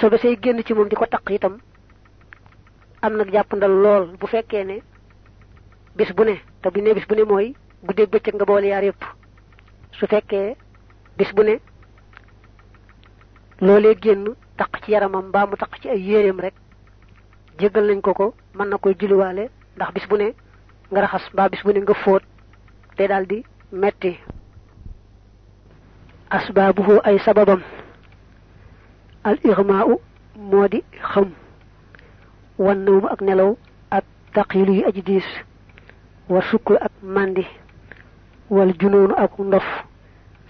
sobe say génn ci moom di taq itam am nag jàppandal lool bu fekkee ne bis bu ne te bu ne bis bu ne mooy guddeeg bëccëg nga boole yaar yépp su fekkee bis bu ne loolee génn taq ci yaramam mbaa mu taq ci ay yéreem rek jéggal nañ ko ko mën na koy julliwaale ndax bis bu ne nga raxas mbaa bis bu ne nga fóot te daldi metti. Asbaabuhu ay sababam al igmaa'u moo di xam. Wan nawmu ak nelaw yi aji diis. Wa sukkur ak mandi wal junoonu ak ndof.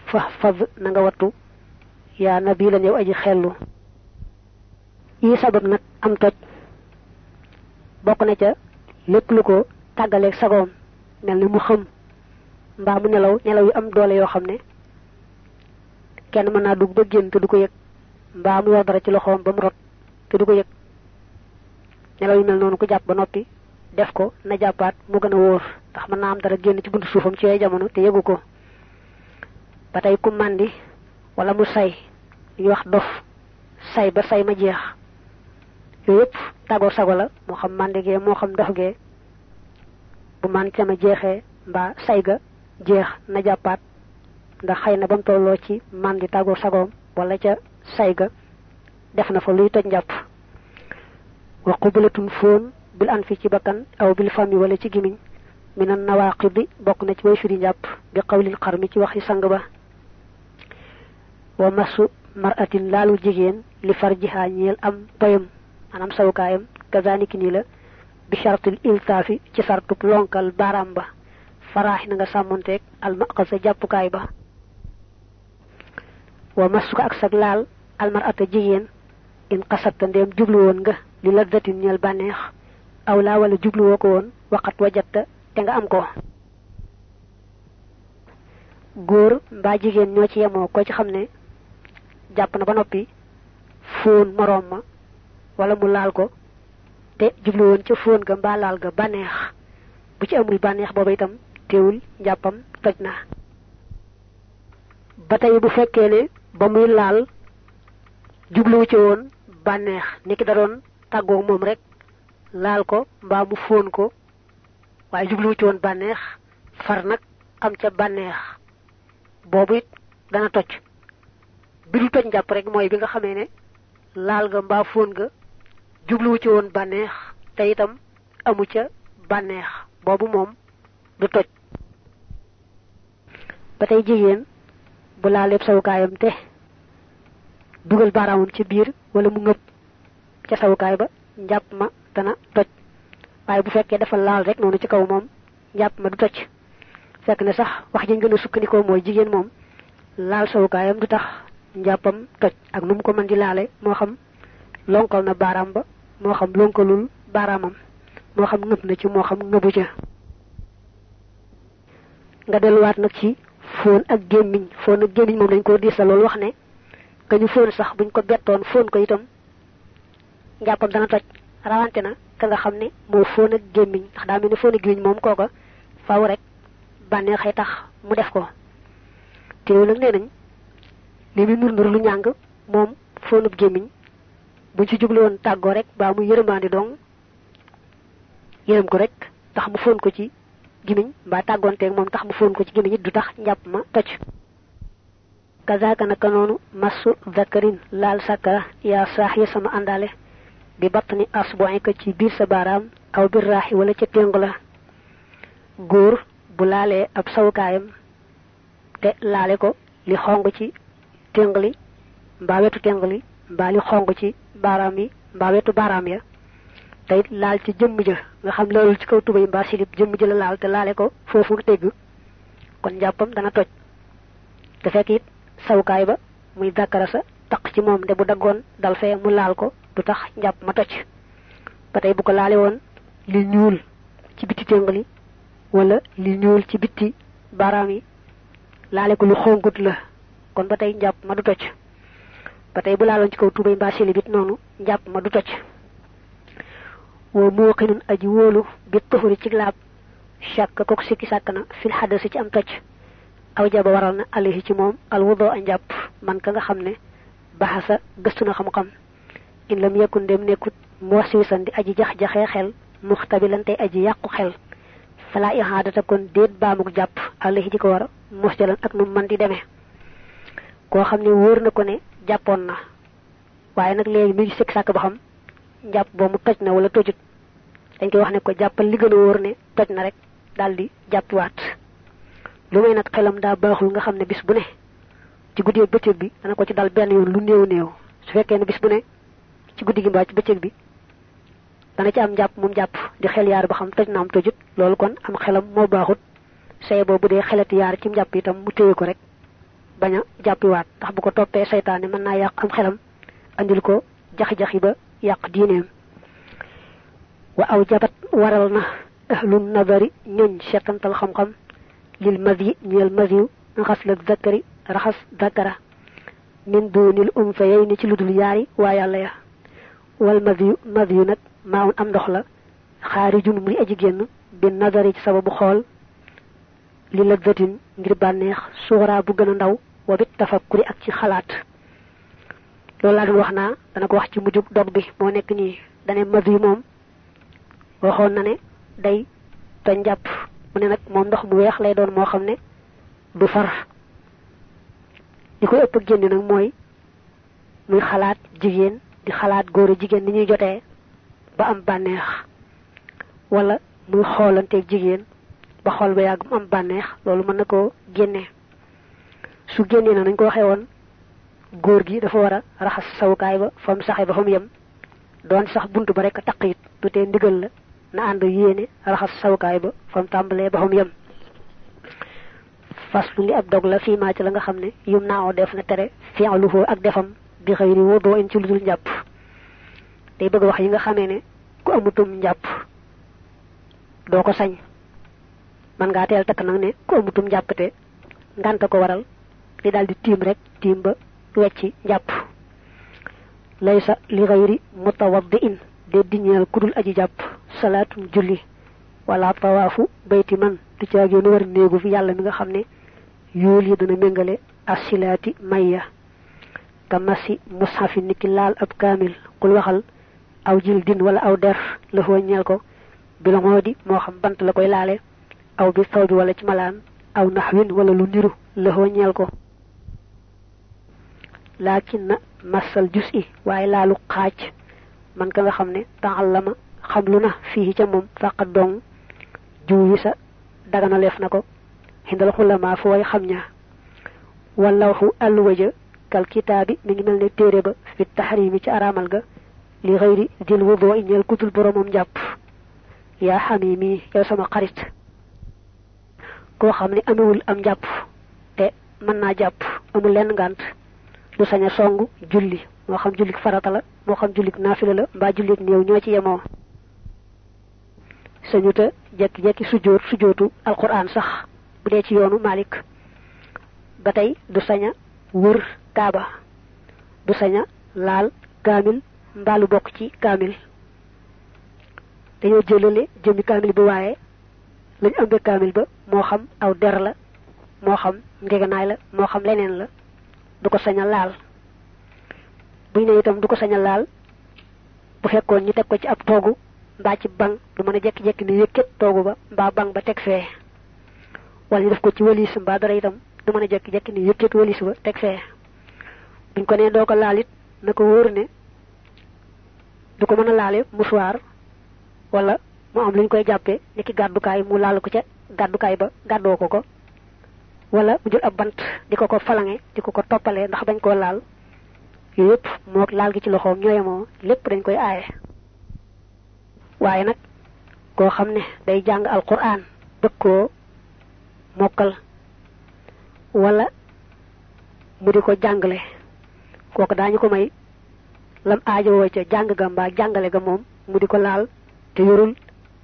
Fa fad na nga wattu. Yaa nabilan yow aji xellu. Yi sabab nag am toj. Bokk na ca lépp lu ko tàggaleeg sagoom. Mel ni mu xam. Mbaa mu nelaw nelaw yu am doole yoo xam ne kenn mën naa dugg ba du ko yëg mbaa mu yor dara ci loxoom ba mu rot te du ko yëg. Nelaw yu mel noonu ku jàpp ba noppi def ko na jàppaat mu gën a wóor. Ndax mën naa am dara génn ci buntu suufam ci ay jamono te yëgu ko. Ba ku màndi wala mu say li wax dof say ba say ma jeex. Yooyu yëpp sago la moo xam màndi gee moo xam dof gee. Bu man ca ma jeexee mbaa say ga jeex na jàppaat. Ndax xëy na ba mu tolloo ci màndi tàggoo sagoom wala ca say ga def na fa luy toj njàpp. Wa qublatun fóon bil an ci bakkan aw bil fami wala ci gimiñ minan nawaqidi bokk na ci way firi njàpp bi qawlil xarmi ci waxi sang ba. Wa masu maratin laalu jigéen li farjiha ñeel am toyam maanaam sawukaayam kazaniki nii la bi shartil iltaafi ci sartub lonkal baaraam ba. Faraax na nga sàmmonteeg almaqasa jàppukaay ba. Wa masuka ak laal almarata jigéen in xasatta ndeem jublu woon nga li la datin ñeel bànneex aw laa wala jubluwoo ko woon waxat wajatta te nga am ko. Góor mbaa jigéen ñoo ci yemoo ko ci xam ne jàpp na ba noppi fóon moroom ma wala mu laal ko te jublu woon ca fóon ga mbaa laal ga bànneex. Bu ci amul bànneex booba itam teewul njàppam toj na. Ba tey bu fekkee ne ba muy laal jubluwu ci woon bànneex niki da doon tàggoog moom rek laal ko mbaa mu fóon ko. Waaye jubluwu ci woon bànneex far nag am ca bànneex. Boobu dana toj. Bi du toj njàpp rek mooy bi nga ne laal nga mbaa fóon nga. Jubluwu ci woon bànneex te itam amu ca bànneex. Boobu moom du toj. Bu dugal baaraamam ci biir wala mu ngëb ca sawukaay ba njàpp ma dana toj. Waaye bu fekkee dafa laal rek noonu ci kaw moom njàpp ma du toj. Fekk ne sax wax ji gën a sukkandikoo mooy jigéen moom laal sawukaayam du tax njàppam toj. Ak nu mu ko mën di laale moo xam lonkal na baaraam ba moo xam lonkalul baaraamam moo xam ngëb na ci moo xam ngëbu ca. Nga delluwaat nag ci fóon ak gémmiñ. Fóon ak gémmiñ moom dañ koo diis la loolu wax ne ka ñu fóon sax buñ ko bettoon fóon ko itam njàppam dana toj. Rawante na ka nga xam ne moo fóon ak gémmiñ ndax daa mel ni fóon ak gémmiñ moom kooka faaw rek bànneex ay tax mu def ko. Teew nag nee nañ li muy nur nur lu ñàng ci jublu rek mu dong yërëm ko rek tax mu fóon ko ci gimiñ mbaa tàggoonteeg moom tax mu fóon ko ci gimiñ du tax njàpp ma toj kazaka naka noonu masu zakarin laal sakara yaa saax ya sama àndaale bi batt ni asboin ko ci biir sa baaraam aw biir raaxi wala ca téngu la góor bu laalee ab sawukaayam te laale ko li xong ci téngli mbaa wetu téngli mbaa li xong ci baaraam yi mbaa wetu baaraam ya te it laal ci jëmm ja nga xam loolu ci kaw tubay mbaa silib jëmm ja la laal te laale ko foofu tégg kon njàppam dana toj te fekk it sawukaay ba? Muy dàkkara sa taq ci moom de bu daggoon dal fee mu laal ko du tax njàpp ma toj. Ba tey bu ko laale woon li ñuul ci bitti téngli wala li ñuul ci bitti baaraam yi laale ko lu xongut la kon ba tey njàpp ma du toj. Ba tey bu laaloon ci kaw tubay mbaa silib it noonu njàpp ma du toj. Woo muuqinun aji wóolu bi tuxuri ci laab sikki sàkk fil xadasi ci am toj aw jaba waral na alayhi ci moom al wudo a man ka nga xam ne baxasa gëstu na xam-xam. In lam yakun dem nekkut moosiwisan di aji jax-jaxee xel muxtabilan tey aji xel. Fala kon baamuk jàpp alayhi ji ko war musjalan ak nu man di demee. Koo xam ne na ko ne jàppoon na. Waaye nag léegi mi sikk sàkk ba xam boo mu na wala tojut. Dañ koy wax ne ko jàppal li gën ne rek daal di lu may nag xelam daa baaxul nga xam ne bis bu ne ci guddi bëccëg bi dana ko ci dal benn yoon lu néew néew. Su fekkee ne bis bu ne ci guddi gi mbaa ci bëccëg bi dana ci am jàpp moom jàpp di xel yaar ba xam toj na am tojut. Loolu kon am xelam moo baaxut. Say boobu dee xelati yaar ci jàpp itam mu téye ko rek bañ a jàppiwaat. Ndax bu ko toppee saytaane mën naa yàq am xelam andil ko jaxi-jaxi ba yàq diineem. Wa aw jabat waral na ahlun nadari ñoñ setantal xam-xam للمذي للمذي غسل الذكر رخص ذكره من دون الأنفيين تلد الياري ويا ليا والمذي مذي نك ماء أم دخل خارج من أجيجن بالنظر سبب خال للذة غير بانيخ صغرى بغن نو وبالتفكر أكي خلات لولا روحنا دانك واحد مجوب دوب بي مونك ني داني مذي موم وخون ناني داي تنجاب mu ne nag moom ndox mu weex lay doon moo xam ne du far li koy ëpp génn nag mooy muy xalaat jigéen di xalaat góor jigéen ni ñuy jotee ba am bànneex. wala muy xoolanteeg jigéen ba xool ba yàgg mu am bànneex loolu mën na koo génne. su génnee na nañ ko waxee woon góor gi dafa war a raxas sawukaay ba fa mu saxee ba fa mu yem. doon sax bunt ba rek taq it du ndigal la na ànd yéene raxas sawukaay ba fa mu tàmbalee ba mu yem. Fas li ab dog la fii maa ci la nga xam ne yum naaw def na tere fi'luhu ak defam bi xëyri woo doo in ci lu dul njàpp. Day bëgg wax yi nga ne ku amutum njàpp doo ko sañ. Man ngaa teel takk nag ne ku amutum njàpp te ko waral li daal di rek tiim ba wecci njàpp. Laysa li mutawaddi'in de diñeel kudul aji jàpp salaatun julli wala tawaafu bayti man du caagéenu war néegu fi yàlla mi nga xam ne yool yi dana méngale asilaati mayya ka masi niki laal ab kaamil kul waxal aw jil din wala aw der la ko bi la moo di xam bant la koy laale aw bi saw wala ci aw wala lu niru la ko laakin na masal jus i waaye man ka nga xam ne taxallama xam lu na fii ca moom fàqat dong jiw yi sa dagana leef na ko xindal xulamaa fu way xam ña wallawxu alluwaja kal kitaabi mi ngi mel ne téere ba fi taxrimi ci araamal ga li xëyri dil wudoo ñeel kutul boromam jàpp yaa xamimi yow sama xarit. Koo xam ne amewul am jàpp te mën naa jàpp amul lenn ngànt sañ a julli moo xam jullik farata la moo xam jullik naafila la mbaa jullik néew ñoo ci yemoo. Sañuta jekki-jekki sujjóot sujjóotu alquran sax bu dee ci yoonu malik ba tey du saña wër kaaba du saña laal kaamil mbaalu bokk ci kaamil. Dañoo jëlale jëmmi kaamil bi waaye lañ ëmbe kaamil ba moo xam aw der la moo xam ngeganaay la moo xam leneen la du saña laal buñ ne itam du ko laal. Bu fekkoon ñu teg ko ci ab toogu mbaa ci bang du mën a jekki-jekki ne yëkkat toogu ba mbaa bang ba teg fee. Wala ñu def ko ci walis mbaa dara itam du mën a jekki-jekki ne yëkkat walis ba teg fee. Buñ ko nee doo ko laal it na ko wóor ne du ko mën a laale musuwaar wala mu am lu ñu koy jàppee ni ki gàddukaay mu laal ko ca gàddukaay ba gàddoo ko ko. Wala mu jël ab bant di ko ko falange di ko ko toppalee ndax bañ koo laal yooyu yëpp moo laal gi ci loxoom ñooyemoo lépp dañ koy aaye. Waaye nag koo xam ne day jàng alquran bëgg koo mokkal wala mu di ko jàngale kooku daañu ko may lam aajowoo ca jàng ga mbaa jàngale ga moom mu di ko laal te yorul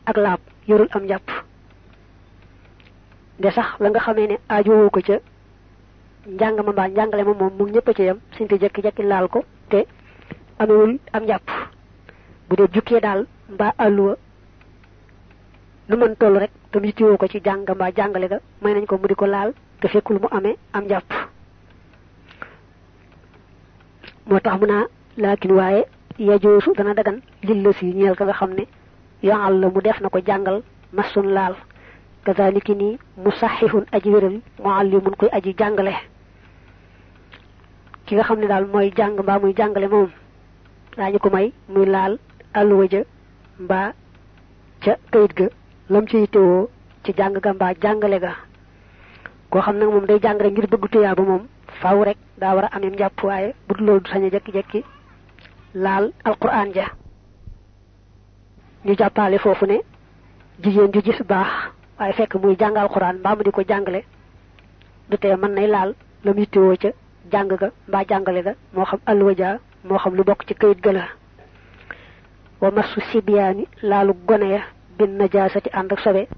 ak laab yorul am njàpp. De sax la nga xamee ne aajowoo ko ca njàng ma mbaa njàngale ma moom mu ñëpp ca yam suñ ko jekki-jekki laal ko te amewul am njàpp. Bu dee jukkee daal mbaa àlluwa lu mën toll rek te mu yittiwoo ko ci jàng mbaa jàngale ga may nañ ko mu di ko laal te fekkul mu amee am njàpp. Moo tax mu naa laakin waaye yajoosu dana dagan si ñeel ka nga xam ne yaal la mu def na ko jàngal masun laal. Kazaliki ni musahihun aji muallimun koy aji jàngale ki nga xam ne daal mooy jàng mbaa muy jàngale moom. Daañu ko may muy laal alluwa ja mbaa ca kayit ga. Lam ci yittewoo ci jàng ga mbaa jàngale ga. Koo xam nag moom day jàng rek ngir bëgg tuyaa ba faaw rek daa war a amee njàpp bu loolu du sañ a jekki-jekki laal alquran ja. Ñu jàppale foofu ne jigéen ju gis baax waaye fekk muy alquran mbaa mu di ko du tee mën nay laal lam yittewoo ca jàng ga mbaa jàngale ga moo xam alluwa ja moo xam lu bokk ci kayit ga la. Wa masu sibiyaani laalu gone ya bin najaasati ànd ak sobe.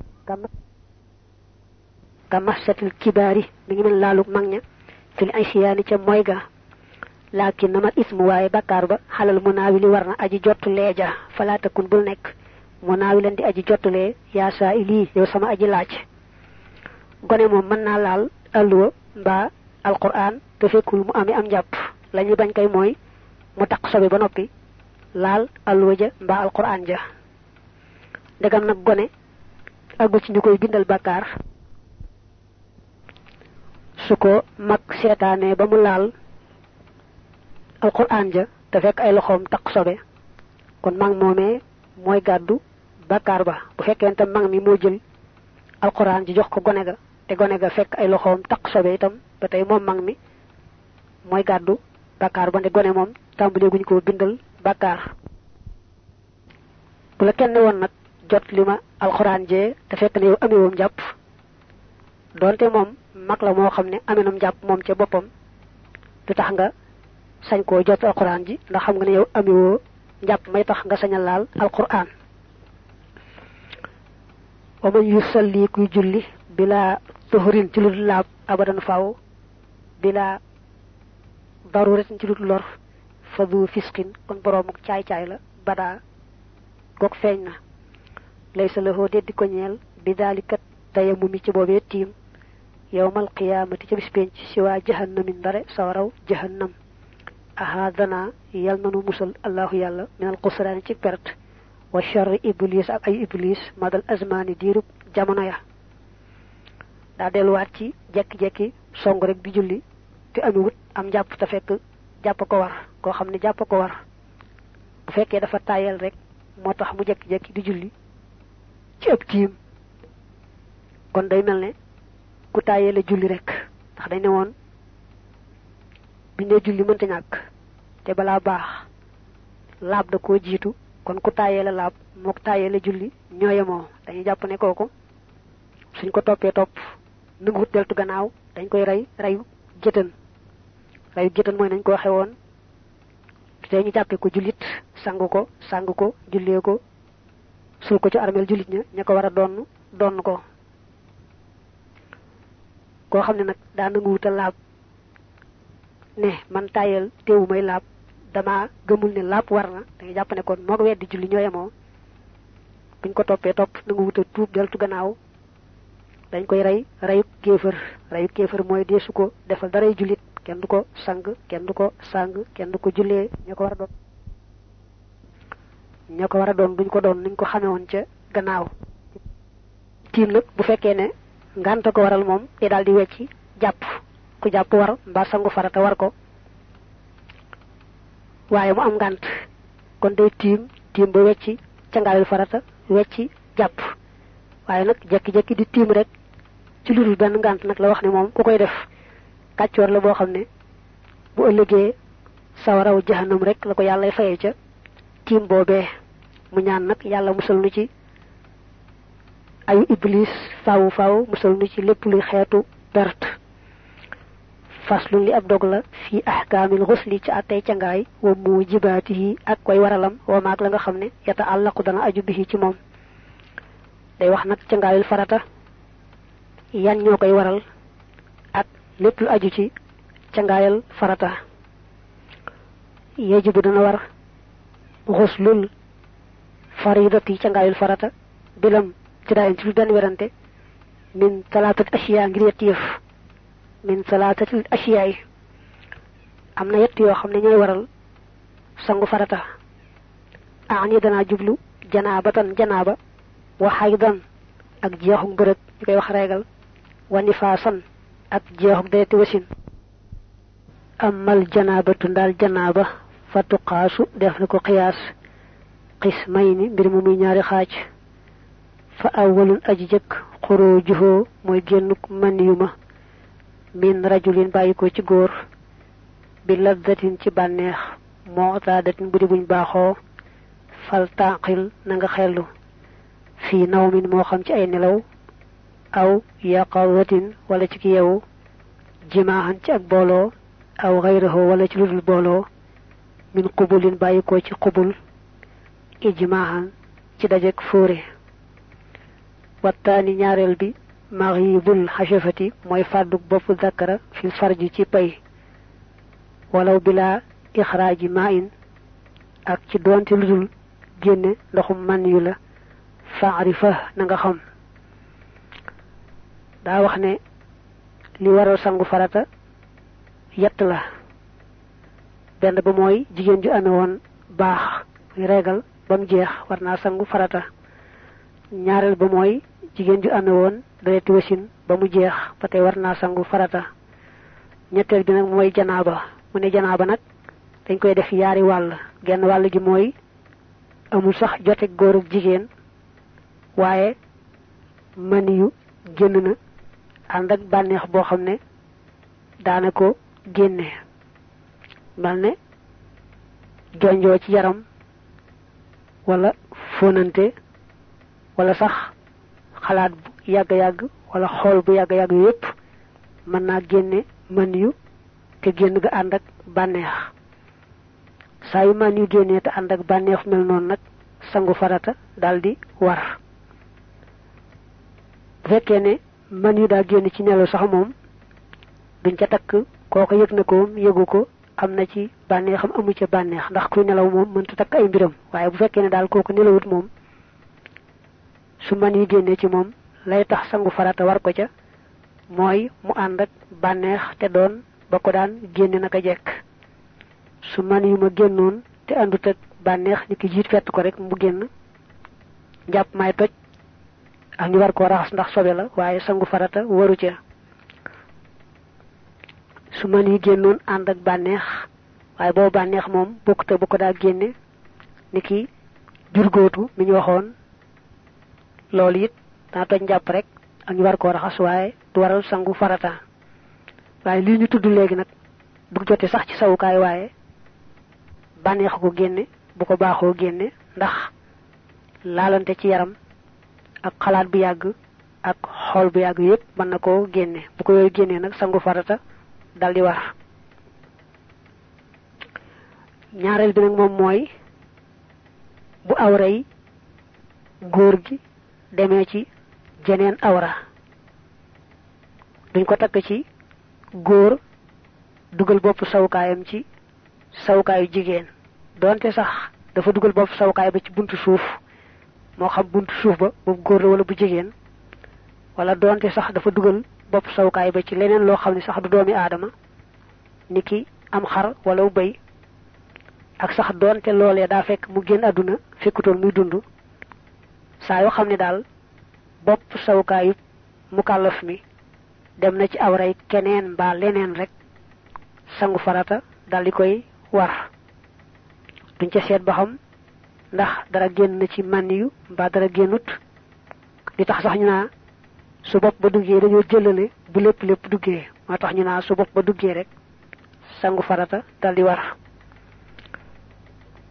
Ka masatil kibaari mi ngi mel laalu mag ña fil aysiyaani ca mooy ga. Laakin namal ismu waaye bakkaar ba xalal munaawi li war na aji jottu leeja falaa takun bul nekk. Munaawi leen di aji jottulee yaa saa ilii yow sama aji laaj gone moom mën naa laal alluwa mbaa alquran te fekkul mu amee am njàpp la ñuy bañ kay mooy mu taq sobe ba noppi laal alluwa ja mbaa alquran ja. Ndegam nag gone aggu ci ñu koy bindal bakkaar su ko mag seetaanee ba mu laal alquran ja te fekk ay loxoom taq sobe. Kon mag moomee mooy gàddu bakkaar ba. Bu fekkee tam mag mi moo jël alquran ji jox ko gone ga te gone ga fekk ay loxoom taq sobe itam ba tey moom mag mi mooy gàddu bakkaar ba nde gone moom tàmbalee guñ ko bindal bakkaar bu la kenn woon nag jot li ma alxuraan jee te fekk ne yow amewoom jàpp doonte moom mag la moo xam ne amenam jàpp moom ca boppam du tax nga sañ koo jot alxuraan ji ndax xam nga ne yow amewoo njàpp may tax nga sañ a laal alxuraan. Wa yusalli kuy julli bila tuhurin ci lu laab abadan faaw bila daruratin ci lu lor fa du fiskin kon boroomuk caay-caay la badaa goog feeñ na. Laysa lahu deddi ko ñeel bi daalikat tayamu mi ci boobee tiim yowmal qiyaamati ca bis penc si waa jahannamin ndare sawaraw jahannam. Ahadana yal nanu musal allahu yàlla minal xusraani ci perte wa charri iblis ak ay iblis madal azmaani diirub jamono ya daa delluwaat ci jekki-jekki song rek di julli te amiwut am jàpp te fekk jàpp ko war koo xam ne jàpp ko war. Bu fekkee dafa tàyyel rek moo tax mu jekki-jekki di julli ci ëpp tiim. Kon day mel ne ku tàyyele julli rek ndax dañ ne woon biñ ne julli mënta te balaa baax laab da koo jiitu. Kon ku tàyyele laab mook tàyyele julli ñooyemoo dañuy jàpp ne kooku suñ ko toppee topp nanguwut deltu gannaaw dañ koy rey reyu jëtan reyu jëtan mooy nañ ko waxe woon. Te ñu jàppee ko jullit sang ko sang ko jullee ko sul ko ci armeel jullit ña ña ko war a donn donn ko. Koo xam ne nag daa nanguwuta laab ne man tàyyel teewu may laab dama gëmul ne laab war na da nga jàpp ne kon ko weddi julli ñoo yemoo. Buñ ko toppee topp nanguwuta tuub deltu gannaaw dañ koy rey reyuk kéefër reyuk kéefër mooy deesu ko defal daray jullit kenn du ko sang kenn du ko sang kenn du ko jullee ña ko war a doon. Ña ko war a doon duñ ko doon niñ ko xamee woon ca gannaaw. Tiim nag bu fekkee ne ngànta ko waral moom day daal di wecci jàpp. Ku jàpp war mbaa sangu farata war ko. Waaye mu am ngànt. Kon day tiim tiim ba wecci cangaayul farata wecci jàpp. Waaye nag jekki-jekki di tiim rek ci lu dul benn ngànt nag la wax ne moom ku koy def kàccoor la boo xam ne bu ëllëgee sawaraw jahannam rek la ko yàlla fayee ca tiim boobee. mu ñaan nag yàlla musal nu ci ayu iblis faawu faaw musal nu ci lépp luy xeetu perte faslun li ab dog la fii ahkaamil xusli ci attey cangaay wa mujibaatihi ak koy waralam wa maag la nga xam ne yata àllaqu dana aju bihi ci moom. day wax nag cangaayul farata yan ñoo koy waral ak lépp lu aju ci cangaayal farata yajibu dana war xuslul faridati cangaayul farata bilam ci daayin ci lu benn werante min talaatat asiya ngir yett yëf min talaatatil asiya yi am na yett yoo xam ne ñooy waral sangu farata aani dana jublu janabatan janaba wa haydan ak jeexu mbërëg ñu koy wax reegal wa nifasan ak jeexu deeti wasin amal janabatu ndal janaba fa tuqaasu def na ko qiyaas. Qismayni mbir mu muy fa awwalun aji jëkk xurujuhu mooy génnuk man yu ma min rajulin bàyyi ko ci góor. Bi laddatin ci bànneex. Moo taadatin bu di buñ baaxoo. Fal taqil na nga xellu. Fii aw yaqawatin wala ci ki yewu jimaahan ci ak booloo aw xayrahu wala ci ludul booloo min qubulin bàyyi ko ci qubul ijmaahan ci dajek fóore wattaani ñaareel bi maghibul hashafati mooy fàdduk bopp zakara fi farji ci pay walaw bila ixraaji ma'in ak ci doonte ludul génne ndoxum man yu la faarifa nga xam daa wax ne li waral sangu farata yett la. benn ba mooy jigéen ju amee woon baax muy reegal ba mu jeex war naa sangu farata. ñaareel ba mooy jigéen ju amee woon dereti wasin ba mu jeex ba tey war naa sangu farata. ñetteel bi nag mooy janaaba. mu ne janaaba nag dañ koy def yaari wàll. genn wàll gi mooy amul sax jote góor ak jigéen waaye mani yu génn na ànd ak bànneex boo xam ne daana ko génne ne ci yaram wala fóonante wala sax xalaat bu yàgg-yàgg wala xool bu yàgg-yàgg yépp mën naa génne mën yu te génn ga ànd ak bànneex. Saa yu yu génnee te ak mel noonu nag sangu farata daldi war. Bu mën yu daa génn ci nelaw sax moom duñ ca takk kooko yëg na ko yëgu ko am na ci bànneexam amu ca bànneex. Ndax kuy nelaw moom mënta takk ay mbiram. Waaye bu fekkee ne daal kooku nelawut moom su man yi génnee ci moom lay tax sangu farata war ko ca mooy mu ànd ak bànneex te doon ba ko daan génne naka jekk. Su man yu ma génnoon te àndut ak bànneex ni ki jiit fett ko rek mu génn njàpp may toj ñu war koo raxas ndax sobe la waaye sangu farata waru ca. Su man yi génnoon ànd ak bànneex waaye boobu bànneex moom bokkute bu ko daa génne ni ki jurgóotu mi ñu waxoon. Loolu toj njàpp rek ñu war koo raxas waaye du waral sangu farata. Waaye lii ñu tudd léegi nag du jote sax ci sawukaay waaye bànneex ko génne bu ko baaxoo génne ndax laalante ci yaram ak xalaat bu yàgg ak xool bu yàgg yépp mën na koo génne bu ko yooyu génnee nag sangu farata dal di war. Ñaareel bi nag moom mooy bu awra yi góor gi demee ci jeneen awra. Duñ ko takk ci góor dugal bopp sawukaayam ci sawukaayu jigéen. Donte sax dafa dugal bopp sawukaay ba ci buntu suuf moo xam buntu suuf ba bu góor la wala bu jigéen wala donte sax dafa dugal bopp sawukaay ba ci leneen loo xam ne sax du doomi aadama ni ki am xar wala bëy ak sax doonte loolee daa fekk mu génn àdduna fekkutoon muy dund saa yoo xam ne daal bopp sawukaayu mukallaf mi dem na ci awray keneen mbaa leneen rek sangu farata dal di koy war. Duñ ca seet ba xam ndax dara génn na ci man yu mbaa dara génnut. Li tax sax ñu naa su bopp ba duggee dañoo jëlale bu lépp lépp duggee. Moo tax ñu naa su bopp ba duggee rek sangu farata dal di war.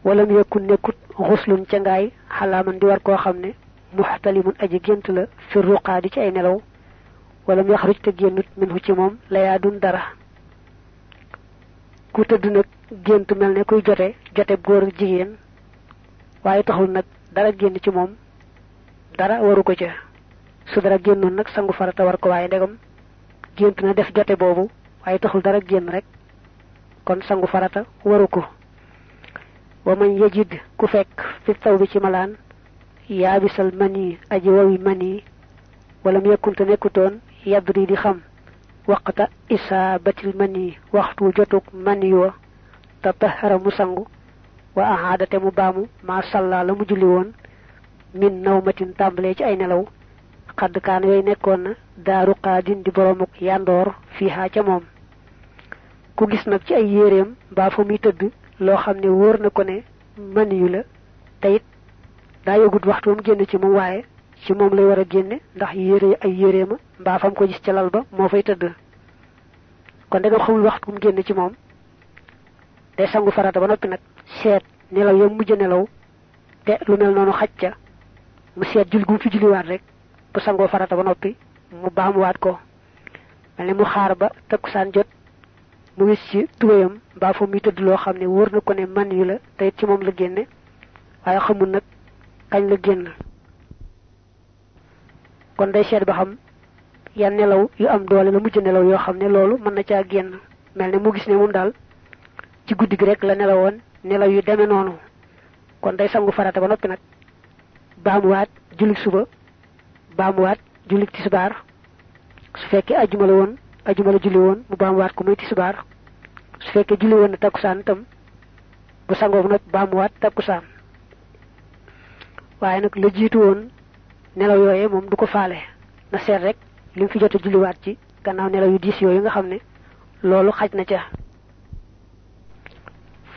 Wala mu yekkul nekkut xuslun ca ngaay xalaaman di war koo xam ne muxtalimun aji gént la fi ruqaa di ci ay nelaw. Wala mu yaxruj te génnut ci moom layaa dun dara. Ku tëdd nag gént mel ne kuy jote jote góor ak jigéen. Waaye taxul nag dara génn ci moom dara waru ko ca. Su dara génnoon nag sangu farata war ko waaye ndegam gént na def jote boobu waaye taxul dara génn rek kon sangu farata waru ko. Wa man yajid ku fekk fi taw bi ci malaan yaabisal mani aji wawi mani wala mu yekkunte nekkutoon yadri di xam waqta mani waxtu jotug mani wa tatahara mu sangu wa ahada te mu baamu ma salla la mu julli woon min nawmatin tàmbalee ci ay nelaw. Xadd kaan yooyu nekkoon na daaru qaadin di boromuk yandoor fiihaa ca moom. Ku gis nag ci ay yéreem mbaa fa muy tëdd loo xam ne na ko ne man yu la te it daa yëgut waxtu mu ci ci lay a ndax yére ay yéreema mbaa fam ko gis lal ba fay kon da nga xamul waxtu mu génn ci moom. Day sangu farata ba seet nelaw ya mujj nelaw te lu mel noonu xaj ca mu seet jul gum fi julliwaat rek bu sangoo farata ba noppi mu baamuwaat ko. Mel ne mu xaar ba takkusaan jot mu wis ci tubéyam mbaa fa muy tëdd loo xam ne wóor na ko ne man yu la te ci moom la génne waaye xamul nag kañ la génn. Kon day seet ba xam yan nelaw yu am doole la mujj nelaw yoo xam ne loolu mën na caa génn. Mel mu gis ne moom daal ci guddi rek la nelawoon nelaw yu demee noonu. Kon day sangu farata ba noppi nag. Baamuwaat jullit suba. Baamuwaat jullit tisbaar. Su fekkee ajjuma la woon ajjuma la julli woon mu baamuwaat ko muy tisbaar. Su fekkee julli woon na takkusaan itam bu sangoo nag baamuwaat takkusaan. Waaye nag la jiitu woon nelaw na seet rek li mu fi jot a julliwaat ci gannaaw nelaw yu diis yooyu nga xam ne loolu xaj na ca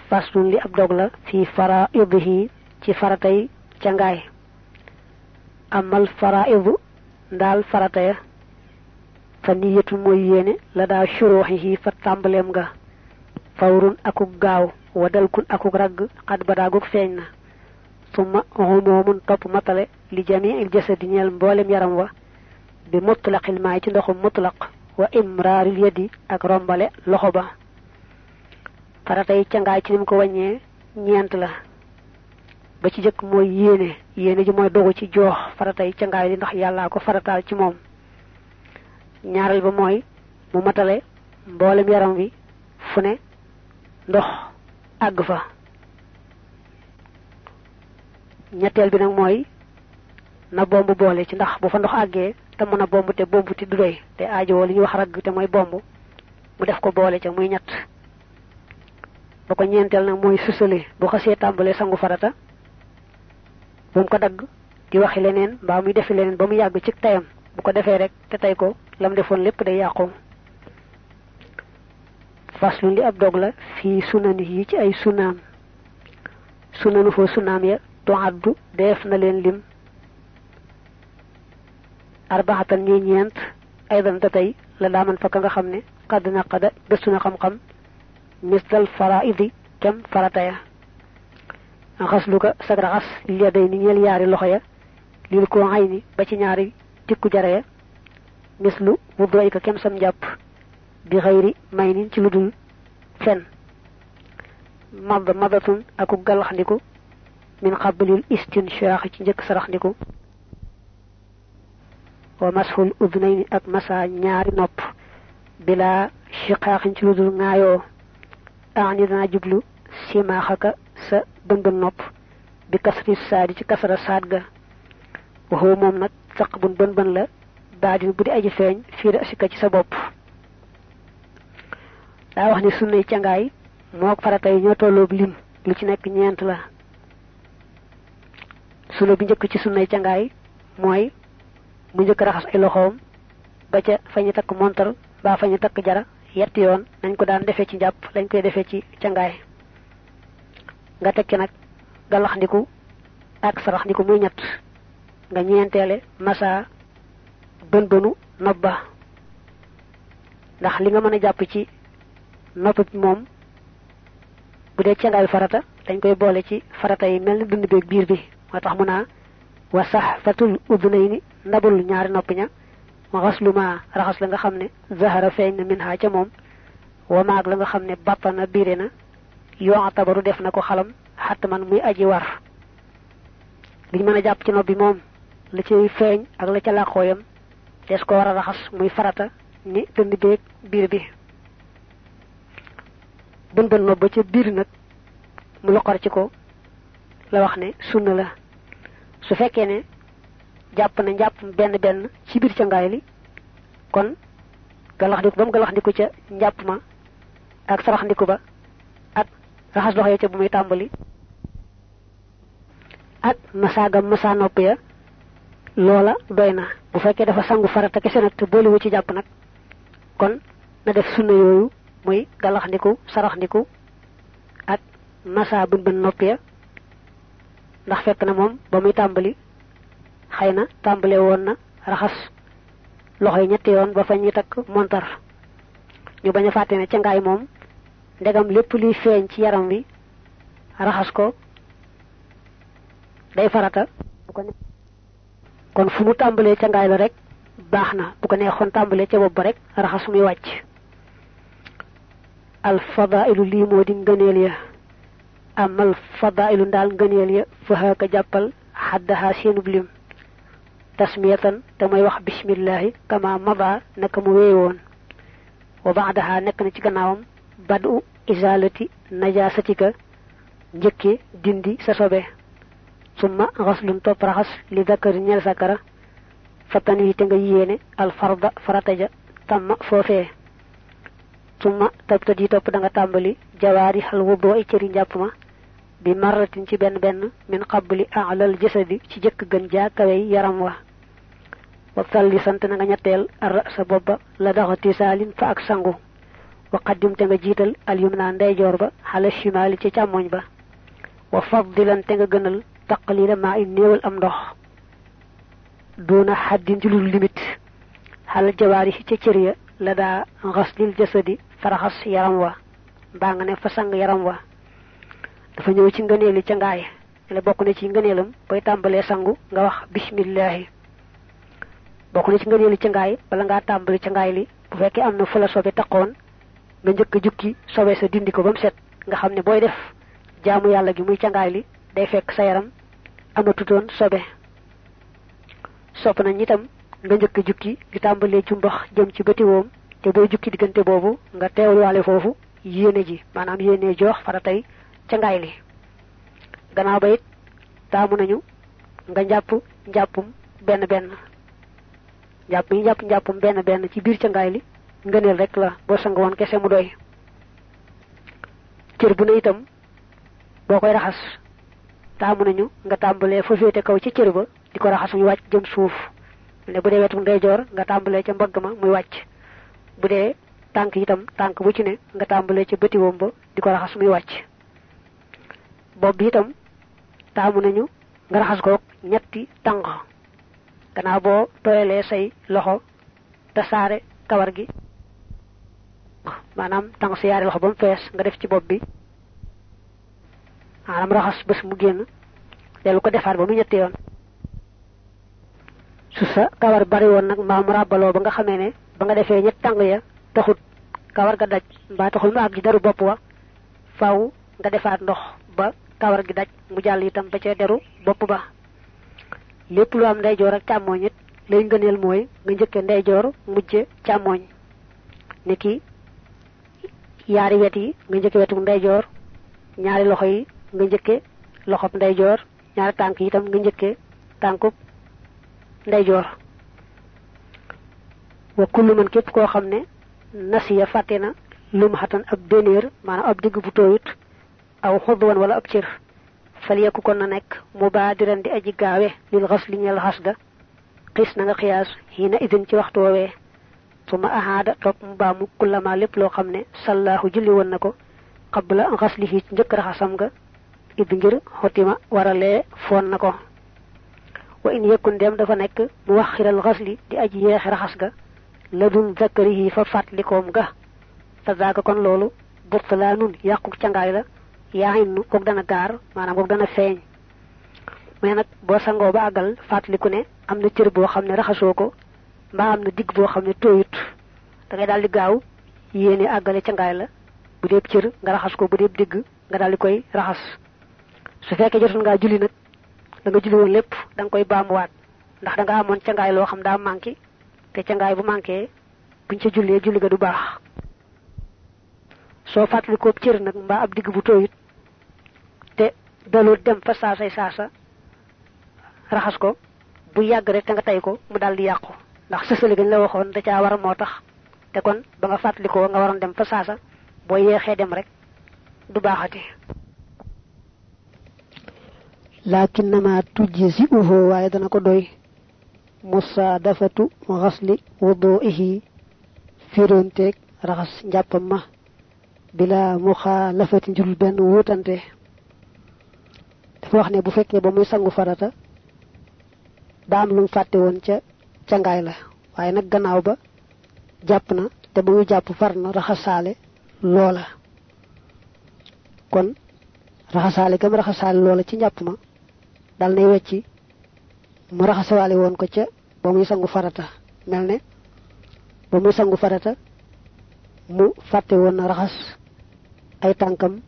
faslun li ab dog la fi faraidihi ci faratay ca ngaay amal faraidu ndaal farata ya. Fa niyatu mooy yéene la daa shuruxihi fa tàmbaleem nga. Fawrun gaaw wa dalkun akuk ragg xad badaaguk feeñ na. Summa xumoomun topp matale li jamii il jasadi ñeel mboolem yaram wa. Bi mutlaqil maay ci ndoxum mutlaq wa imraaril yadi ak rombale loxo ba farata yi cangaay ci ni mu ko wàññee ñeent la. Ba ci jëkk mooy yéene yéene ji mooy dogu ci joox farata yi cangaay li ndax yàllaa ko farataal ci moom. Ñaareel ba mooy mu matale mboolem yaram wi fu ne ndox àgg fa. Ñetteel bi nag mooy na bomb boole ci ndax bu fa ndox àggee te mën a bomb te bomb ti du doy te aajowoo li ñuy wax ragg te mooy bomb mu def ko boole ca muy ñett ba ko ñeenteel nag mooy susale bu xasee tàmbalee sangu farata bu mu ko dagg di waxi leneen mbaa muy defi leneen ba mu yàgg ci tayam. Bu ko defee rek te tey ko lam defoon lépp day li ab dog la fii yi ci ay sunaam. Sunanu foo sunaam ya doxaddu def na leen lim. Arbaxatan ñuy ñeent aydan te tey la daaman fakka nga xam ne xadd na xada gëstu na xam-xam misdal faraidi kem farata ya. Xaslu ko sag raxas li ya day ni ñeel yaari loxo ya. Lil koo xay ni ba ci ñaari tikku jare ya. Mislu ko kem sam njàpp bi xëyri may nin ci lu dul fen. Mad madatun aku galaxndiku min xabalil istinshaax ci njëkk saraxndiku wa mashul udnayni ak masa ñaari nopp. Bila shiqaaxin ci lu dul ŋaayoo aani dana jublu simaaxaka sa bën nopp bi kasri saadi ci kasara saad ga. Waxoo moom nag saq bun bën bën la baadin bu di aji feeñ fii da asika ci sa bopp. Daa wax ne sunnay cangaay moo farata yi ñoo tolloob lim lu ci nekk ñeent la. Sunna bi njëkk ci sunnay cangaay mooy mu njëkk raxas ay loxoom ba ca fa ñu takk montar baa fa ñu takk jara yetti yoon nañ ko daan defee ci njàpp lañ koy defee ci cangaay. Nga tekki nag galaxndiku ak saraxndiku muy ñett. Nga ñeenteele masa bën bënu nopp ba ndax li nga mën a jàpp ci nopp bi moom bu dee farata dañ koy boole ci farata yi mel ni dund beeg biir bi. Moo tax mu naa wa sax fatul udunayni ndabul ñaari nopp ña وغسل ما رخص لنغا خمني زهر فين منها جموم وما اغ لنغا خمني بطن بيرنا يعتبر دفنا كو خلم حتى من مي أجي وار لي مانا جاب تي نوبي موم لا تي فين اك لا تي لا خويم ديس كو ورا رخص مي فراتا ني تند بيك بير بي بند نوبا تي بير نك مو لوخار كو لا واخني سنه لا su fekkee jàpp na njàpp benn benn ci biir ca ngaay li. kon galaxndiku ba mu galaxndiku ca njàpp ma ak saraxndiku ba ak raxas loxo ya ca bu muy tàmbali. ak masagam masa nopp ya loola doy na. bu fekkee dafa sangu farata kese nag te ci jàpp nag kon na def sunna yooyu muy galaxndiku saraxndiku ak masa bën bën nopp ya. ndax fekk na moom ba muy xëy na tàmbale woon na raxas loxo yi ñetti yoon ba fa takk montar. Ñu bañ a fàtte ne ca ngaay moom ndegam lépp liy feeñ ci yaram wi raxas ko day farata. Kon fu mu tàmbalee ca ngaay la rek baax na. Bu ko neexoon tàmbalee ca bopp ba rek raxas muy wàcc. Al fadailu lii moo di ngëneel ya. Amal fadailu ndaal ngëneel ya fahaaka jàppal xaddaha seenub lim tasmiyatan mooy wax bismillahi kama mada naka mu wéy woon. Wa baadaha nekk na ci gannaawam badu izalati najasatika njëkke dindi sa sobe. Summa ghaslun topp raxas li dakari ñel sakara fatan wi te nga yéene al farda farataja tamma foofee. Summa tabtadi topp da nga tàmbali jawaari xal wuddoo ay cëri njàpp ma bi marratin ci benn benn min qabli a'lal jasadi ci jëkk gën jaa kawey yaram wa wa salli sant na nga ñetteel ar sa bobba la daxati fa ak sangu. Wa qaddim te nga jiital al yumna ndeyjoor ba xala shimaali ci càmmoñ ba. Wa faddilan te nga gënal taqlila maa in néewal am ndox. Duna xaddin ci lul limite xal jawaari cër ya la daa xaslil jasadi faraxas yaram wa. Mbaa nga ne fa sang yaram wa. Dafa ñëw ci ngëneeli ca ngaay la ci bokk na ci ngëneeli ca ngaay bala ngaa tàmbali ca ngaay li. Bu fekkee am na fu la sobe taqoon nga a jukki sobe sa dindi ko ba mu set nga xam ne booy def. Jaamu yàlla gi muy ca ngaay li day fekk sa yaram. Amatutoon sobe. Sopp nañ itam nga a jukki di tàmbalee jumbax jëm ci bëti woom. Te booy jukki diggante boobu nga teewluwaale foofu yéene ji. Maanaam yéene joox fara tey ca ngaay li. Gannaaw ba it taamu nañu nga njàpp njàppum benn benn njàpp yi njàpp njàppum benn benn ci biir ca ngaay li. Ngëneel rek la boo sang woon kese mu doy. Cër bu ne itam boo koy raxas taamu nañu nga tàmbalee fa féete kaw ci cër ba di ko raxas muy wàcc jëm suuf. Ne bu dee wetu ndeyjoor nga tàmbalee ca mbagg ma muy wàcc. Bu dee tànk itam tànk bu ci ne nga tàmbalee ca bëtiwoom ba di ko raxas muy wàcc. Bopp bi itam taamu nañu nga raxas ko ñetti gannaaw boo tooyalee say loxo te saare kawar gi maanaam tànk si loxo ba mu fees nga def ci bopp bi maanaam raxas bés mu génn dellu ko defaat ba mu ñetti yoon. Su sa kawar bari woon nag mbaa mu ba nga xamee ne ba nga defee ñett tàng ya taxut kawar ga daj mbaa taxul mu àgg ci deru bopp wa faaw nga defaat ndox ba kawar gi daj mu jàll itam ba ca deru bopp ba lépp lu am ndeyjoor ak càmmooñ it lay ngëneel mooy nga njëkke ndeyjoor mujje càmmooñ. Ni ki yaari wet yi nga njëkke wetu ndeyjoor ñaari loxo yi nga njëkke loxob ndeyjoor ñaari tànk yi itam nga njëkke tànkub ndeyjoor. Wa kullu man képp koo xam ne nasiya fàtte na lum xatan ab maanaam ab digg bu tooyut aw xudwan wala ab cër fal yekku kon na nekk mu baa diran di aji gaawe lil xas li ñeel xas na nga xiyaas xiina idin ci waxtu woowee su ma ahaada toog mu baamu kullama lépp loo xam ne sallaahu julli woon na ko qabla xaslihi ci njëkk raxasam nga id ngir xotima waralee foon na ko wa in yekkun dem dafa nekk mu wax xiral di aji yeexe raxas ga la fa fàttalikoom ga fa zaaka kon loolu burtalaanun yàqu cangaay la yaa innu kook dana gaar maanaam kook dana feeñ. Mais nag boo sangoo ba àggal fàttaliku ne am na cër boo xam ne raxasoo ko mbaa am na digg boo xam da ngay daal di gaaw yéene àggale cangaay la. Bu dee cër nga raxas ko bu dee digg nga daal di koy raxas. Su fekkee jotoon ngaa julli nag da nga julli woon lépp da nga koy baamuwaat. Ndax da nga amoon cangaay loo xam daa manqué te cangaay bu manqué buñ ca jullee julli ga du baax. Soo cër nag mbaa ab digg bu tooyut te daloo dem fa saasay saasa raxas ko bu yàgg rek nga tey ko mu daal di yàqu. Ndax sësali gañ la waxoon da caa war moo tax. Te kon ba nga fàttalikoo nga waroon dem fa saasa boo yeexee dem rek du baaxati. Lakinnama tujzi'uhu waaye dana ko doy. Musaadafatu xasli wudu'ihi fironteeg raxas njàppam bila muxaalafati njurul benn wutante dafa wax ne bu fekkee ba muy sangu farata daa am lu mu fàtte woon ca cangaay la. Waaye nag gannaaw ba jàpp na te ba muy jàpp far na raxasaale loola. Kon raxasaale gam raxasaale loola ci njàpp ma dal nay wecci mu raxasawaale woon ko ca ba muy sangu farata. Mel ne ba muy sangu farata mu fàtte woon na raxas ay tànkam